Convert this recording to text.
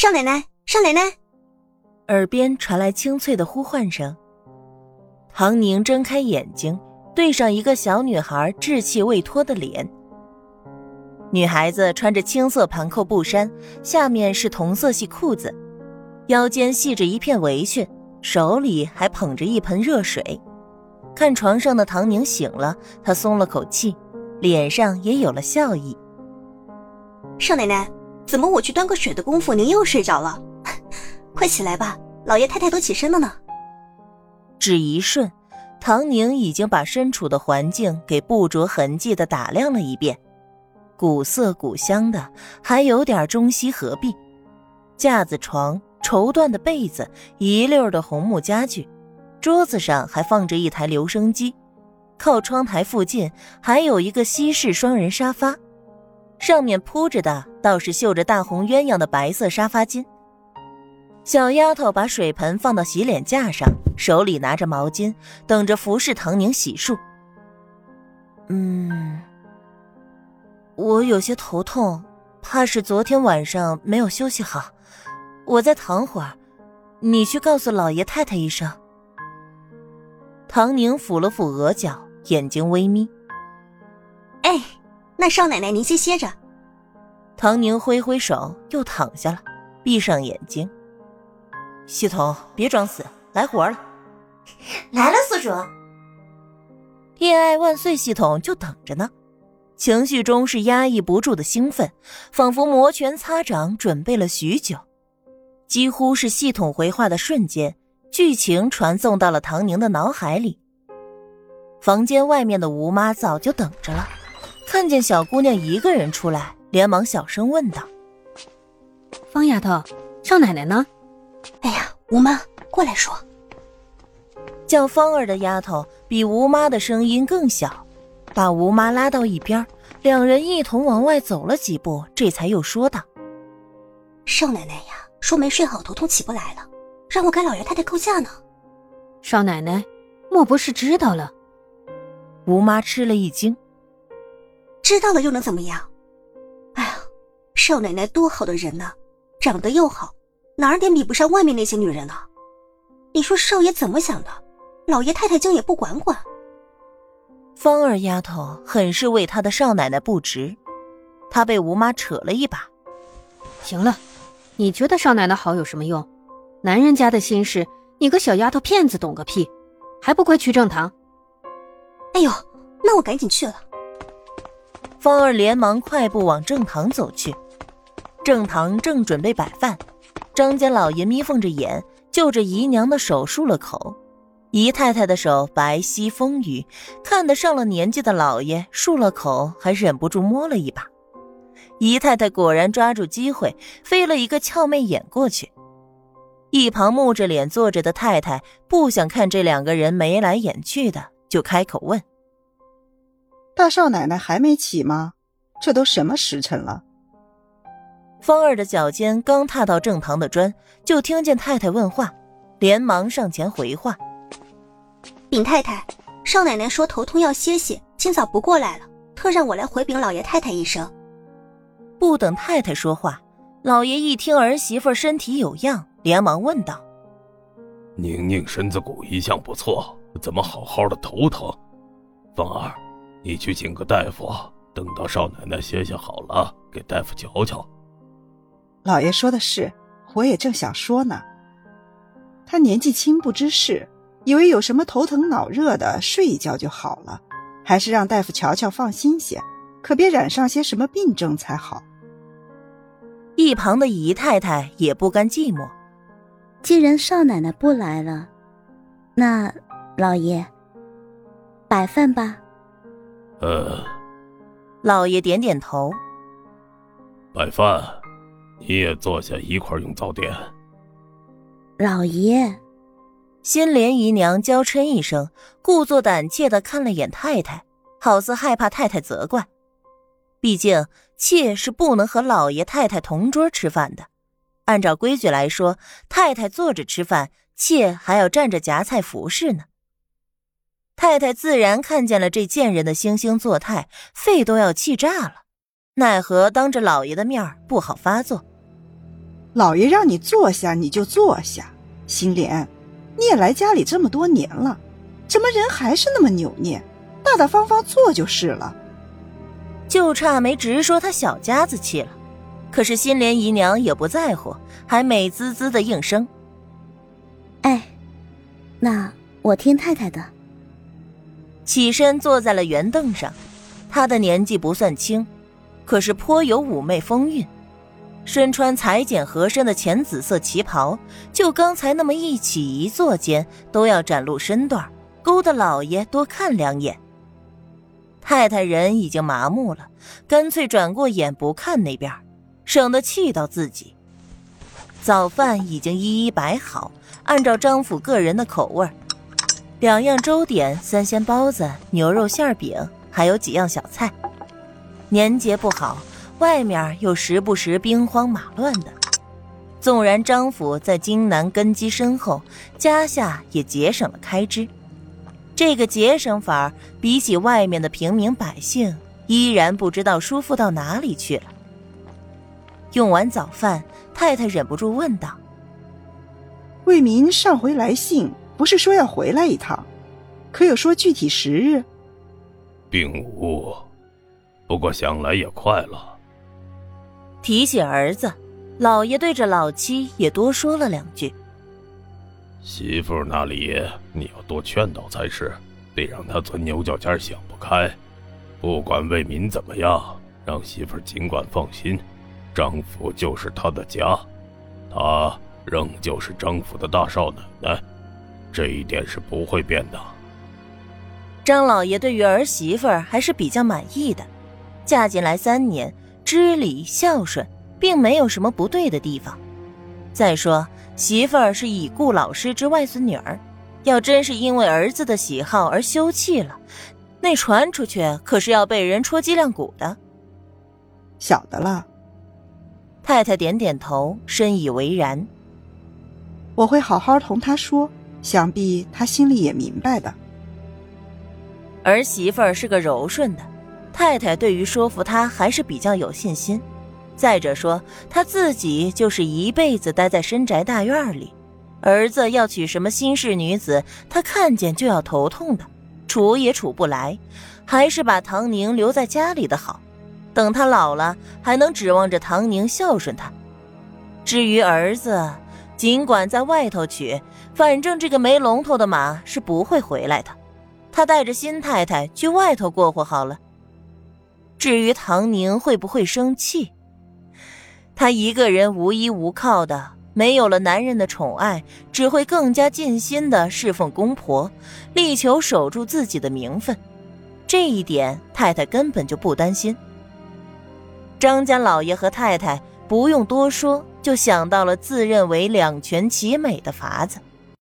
少奶奶，少奶奶！耳边传来清脆的呼唤声。唐宁睁开眼睛，对上一个小女孩稚气未脱的脸。女孩子穿着青色盘扣布衫，下面是同色系裤子，腰间系着一片围裙，手里还捧着一盆热水。看床上的唐宁醒了，她松了口气，脸上也有了笑意。少奶奶，怎么我去端个水的功夫，您又睡着了？快起来吧，老爷太太都起身了呢。只一瞬，唐宁已经把身处的环境给不着痕迹的打量了一遍。古色古香的，还有点中西合璧。架子床、绸缎的被子、一溜的红木家具，桌子上还放着一台留声机。靠窗台附近还有一个西式双人沙发，上面铺着的倒是绣着大红鸳鸯的白色沙发巾。小丫头把水盆放到洗脸架上，手里拿着毛巾，等着服侍唐宁洗漱。嗯。我有些头痛，怕是昨天晚上没有休息好。我再躺会儿，你去告诉老爷太太一声。唐宁抚了抚额角，眼睛微眯。哎，那少奶奶您先歇着。唐宁挥挥手，又躺下了，闭上眼睛。系统，别装死，来活了。来了，宿主。恋爱万岁！系统就等着呢。情绪中是压抑不住的兴奋，仿佛摩拳擦掌，准备了许久。几乎是系统回话的瞬间，剧情传送到了唐宁的脑海里。房间外面的吴妈早就等着了，看见小姑娘一个人出来，连忙小声问道：“方丫头，少奶奶呢？”“哎呀，吴妈，过来说。”叫芳儿的丫头比吴妈的声音更小。把吴妈拉到一边，两人一同往外走了几步，这才又说道：“少奶奶呀，说没睡好，头痛起不来了，让我给老爷太太告假呢。”少奶奶，莫不是知道了？吴妈吃了一惊：“知道了又能怎么样？哎呀，少奶奶多好的人呐，长得又好，哪点比不上外面那些女人呢？你说少爷怎么想的？老爷太太竟也不管管。”芳儿丫头很是为她的少奶奶不值，她被吴妈扯了一把。行了，你觉得少奶奶好有什么用？男人家的心事，你个小丫头片子懂个屁，还不快去正堂？哎呦，那我赶紧去了。芳儿连忙快步往正堂走去。正堂正准备摆饭，张家老爷眯缝着眼，就着姨娘的手漱了口。姨太太的手白皙丰腴，看得上了年纪的老爷漱了口，还忍不住摸了一把。姨太太果然抓住机会，飞了一个俏媚眼过去。一旁木着脸坐着的太太不想看这两个人眉来眼去的，就开口问：“大少奶奶还没起吗？这都什么时辰了？”芳儿的脚尖刚踏到正堂的砖，就听见太太问话，连忙上前回话。禀太太，少奶奶说头痛要歇歇，今早不过来了，特让我来回禀老爷太太一声。不等太太说话，老爷一听儿媳妇身体有恙，连忙问道：“宁宁身子骨一向不错，怎么好好的头疼？凤儿，你去请个大夫，等到少奶奶歇歇好了，给大夫瞧瞧。”老爷说的是，我也正想说呢。他年纪轻不知事。以为有什么头疼脑热的，睡一觉就好了，还是让大夫瞧瞧放心些，可别染上些什么病症才好。一旁的姨太太也不甘寂寞，既然少奶奶不来了，那老爷摆饭吧。呃，老爷点点头，摆饭，你也坐下一块用早点。老爷。新莲姨娘娇嗔一声，故作胆怯的看了眼太太，好似害怕太太责怪。毕竟妾是不能和老爷太太同桌吃饭的，按照规矩来说，太太坐着吃饭，妾还要站着夹菜服侍呢。太太自然看见了这贱人的惺惺作态，肺都要气炸了，奈何当着老爷的面不好发作。老爷让你坐下，你就坐下。心莲，你也来家里这么多年了，怎么人还是那么扭捏？大大方方坐就是了。就差没直说他小家子气了。可是心莲姨娘也不在乎，还美滋滋的应声：“哎，那我听太太的。”起身坐在了圆凳上。她的年纪不算轻，可是颇有妩媚风韵。身穿裁剪合身的浅紫色旗袍，就刚才那么一起一坐间，都要展露身段，勾得老爷多看两眼。太太人已经麻木了，干脆转过眼不看那边。省得气到自己。早饭已经一一摆好，按照张府个人的口味两样粥点、三鲜包子、牛肉馅饼，还有几样小菜。年节不好，外面又时不时兵荒马乱的。纵然张府在京南根基深厚，家下也节省了开支。这个节省法比起外面的平民百姓，依然不知道舒服到哪里去了。用完早饭，太太忍不住问道：“为民上回来信，不是说要回来一趟，可有说具体时日？”并无，不过想来也快了。提起儿子，老爷对着老七也多说了两句：“媳妇那里你要多劝导才是，别让他钻牛角尖想不开。不管为民怎么样，让媳妇尽管放心。”张府就是他的家，他仍旧是张府的大少奶奶，这一点是不会变的。张老爷对于儿媳妇还是比较满意的，嫁进来三年，知礼孝顺，并没有什么不对的地方。再说媳妇儿是已故老师之外孙女儿，要真是因为儿子的喜好而休弃了，那传出去可是要被人戳脊梁骨的。晓得了。太太点点头，深以为然。我会好好同他说，想必他心里也明白的。儿媳妇儿是个柔顺的，太太对于说服他还是比较有信心。再者说，他自己就是一辈子待在深宅大院里，儿子要娶什么新式女子，他看见就要头痛的，处也处不来，还是把唐宁留在家里的好。等他老了，还能指望着唐宁孝顺他。至于儿子，尽管在外头娶，反正这个没龙头的马是不会回来的。他带着新太太去外头过活好了。至于唐宁会不会生气，他一个人无依无靠的，没有了男人的宠爱，只会更加尽心的侍奉公婆，力求守住自己的名分。这一点，太太根本就不担心。张家老爷和太太不用多说，就想到了自认为两全其美的法子。